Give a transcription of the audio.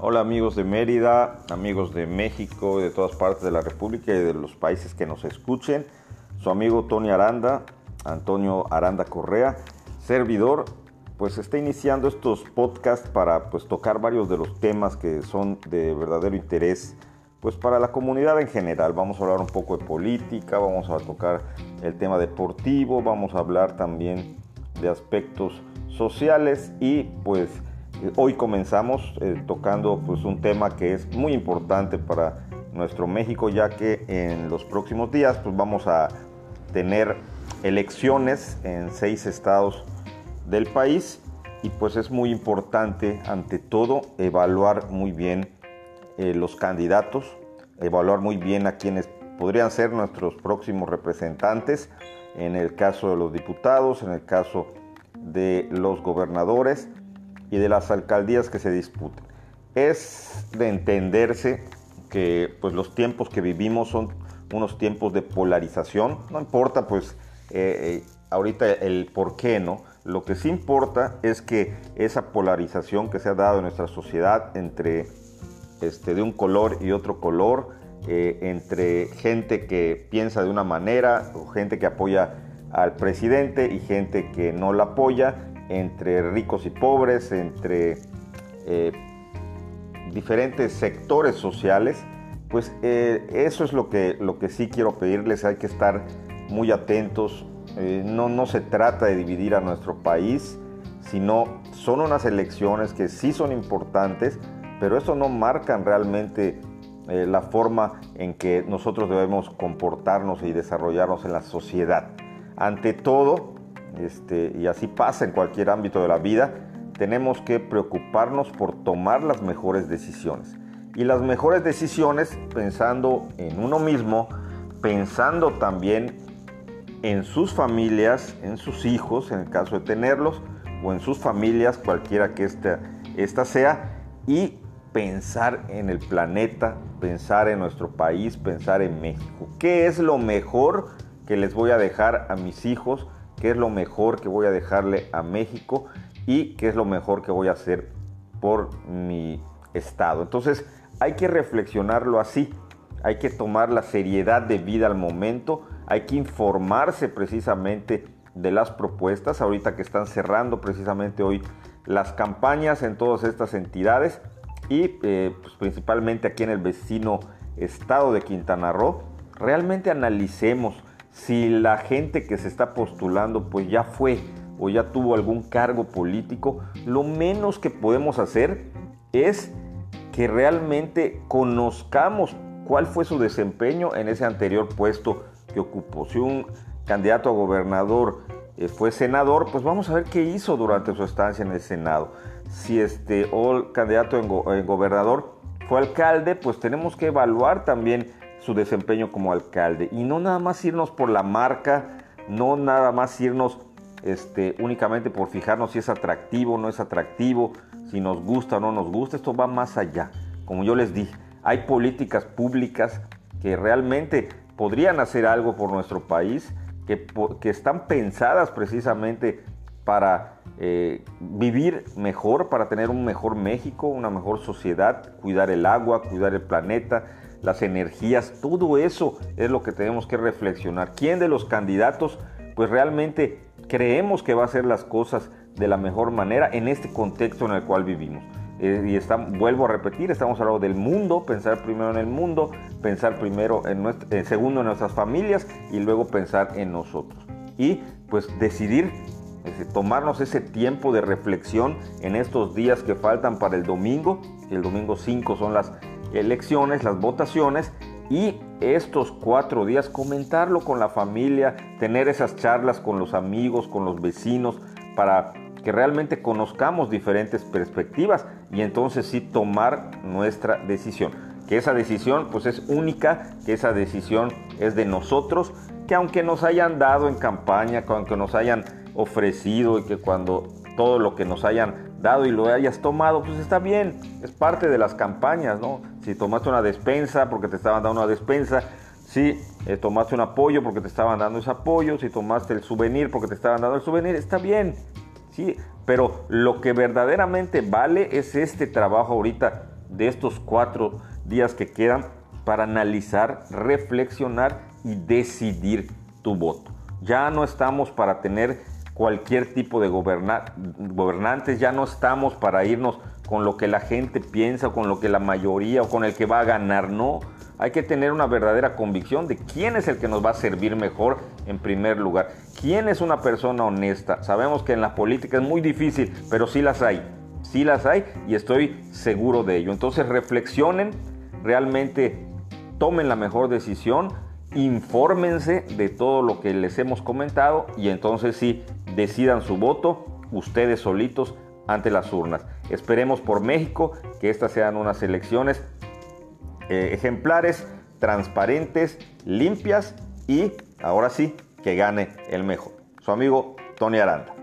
Hola amigos de Mérida, amigos de México, de todas partes de la República y de los países que nos escuchen. Su amigo Tony Aranda, Antonio Aranda Correa, servidor, pues está iniciando estos podcasts para pues tocar varios de los temas que son de verdadero interés pues para la comunidad en general. Vamos a hablar un poco de política, vamos a tocar el tema deportivo, vamos a hablar también de aspectos sociales y pues Hoy comenzamos eh, tocando pues, un tema que es muy importante para nuestro México, ya que en los próximos días pues, vamos a tener elecciones en seis estados del país. Y pues es muy importante ante todo evaluar muy bien eh, los candidatos, evaluar muy bien a quienes podrían ser nuestros próximos representantes, en el caso de los diputados, en el caso de los gobernadores y de las alcaldías que se disputen. Es de entenderse que pues, los tiempos que vivimos son unos tiempos de polarización, no importa pues eh, eh, ahorita el por qué, ¿no? Lo que sí importa es que esa polarización que se ha dado en nuestra sociedad entre este, de un color y otro color, eh, entre gente que piensa de una manera o gente que apoya al presidente y gente que no la apoya, entre ricos y pobres, entre eh, diferentes sectores sociales, pues eh, eso es lo que, lo que sí quiero pedirles, hay que estar muy atentos, eh, no, no se trata de dividir a nuestro país, sino son unas elecciones que sí son importantes, pero eso no marcan realmente la forma en que nosotros debemos comportarnos y desarrollarnos en la sociedad. Ante todo, este, y así pasa en cualquier ámbito de la vida, tenemos que preocuparnos por tomar las mejores decisiones. Y las mejores decisiones pensando en uno mismo, pensando también en sus familias, en sus hijos, en el caso de tenerlos, o en sus familias, cualquiera que esta, esta sea, y pensar en el planeta, pensar en nuestro país, pensar en México. ¿Qué es lo mejor que les voy a dejar a mis hijos? Qué es lo mejor que voy a dejarle a México y qué es lo mejor que voy a hacer por mi estado. Entonces hay que reflexionarlo así, hay que tomar la seriedad de vida al momento, hay que informarse precisamente de las propuestas, ahorita que están cerrando precisamente hoy las campañas en todas estas entidades y eh, pues, principalmente aquí en el vecino estado de Quintana Roo, realmente analicemos si la gente que se está postulando pues ya fue o ya tuvo algún cargo político, lo menos que podemos hacer es que realmente conozcamos cuál fue su desempeño en ese anterior puesto que ocupó. Si un candidato a gobernador eh, fue senador, pues vamos a ver qué hizo durante su estancia en el Senado. Si este o el candidato en gobernador fue alcalde, pues tenemos que evaluar también su desempeño como alcalde. Y no nada más irnos por la marca, no nada más irnos este, únicamente por fijarnos si es atractivo o no es atractivo, si nos gusta o no nos gusta. Esto va más allá. Como yo les dije, hay políticas públicas que realmente podrían hacer algo por nuestro país, que, que están pensadas precisamente para eh, vivir mejor, para tener un mejor México, una mejor sociedad, cuidar el agua, cuidar el planeta, las energías, todo eso es lo que tenemos que reflexionar. ¿Quién de los candidatos pues realmente creemos que va a hacer las cosas de la mejor manera en este contexto en el cual vivimos? Eh, y vuelvo a repetir, estamos hablando del mundo, pensar primero en el mundo, pensar primero en en segundo en nuestras familias y luego pensar en nosotros. Y pues decidir tomarnos ese tiempo de reflexión en estos días que faltan para el domingo. El domingo 5 son las elecciones, las votaciones y estos cuatro días comentarlo con la familia, tener esas charlas con los amigos, con los vecinos, para que realmente conozcamos diferentes perspectivas y entonces sí tomar nuestra decisión. Que esa decisión pues es única, que esa decisión es de nosotros, que aunque nos hayan dado en campaña, que aunque nos hayan ofrecido y que cuando todo lo que nos hayan dado y lo hayas tomado, pues está bien, es parte de las campañas, ¿no? Si tomaste una despensa porque te estaban dando una despensa, si eh, tomaste un apoyo porque te estaban dando ese apoyo, si tomaste el souvenir porque te estaban dando el souvenir, está bien, sí, pero lo que verdaderamente vale es este trabajo ahorita de estos cuatro días que quedan para analizar, reflexionar y decidir tu voto. Ya no estamos para tener cualquier tipo de gobernantes, ya no estamos para irnos con lo que la gente piensa, con lo que la mayoría o con el que va a ganar, no. Hay que tener una verdadera convicción de quién es el que nos va a servir mejor en primer lugar. ¿Quién es una persona honesta? Sabemos que en la política es muy difícil, pero sí las hay. Sí las hay y estoy seguro de ello. Entonces reflexionen, realmente tomen la mejor decisión, infórmense de todo lo que les hemos comentado y entonces sí decidan su voto ustedes solitos ante las urnas. Esperemos por México que estas sean unas elecciones eh, ejemplares, transparentes, limpias y ahora sí que gane el mejor. Su amigo Tony Aranda.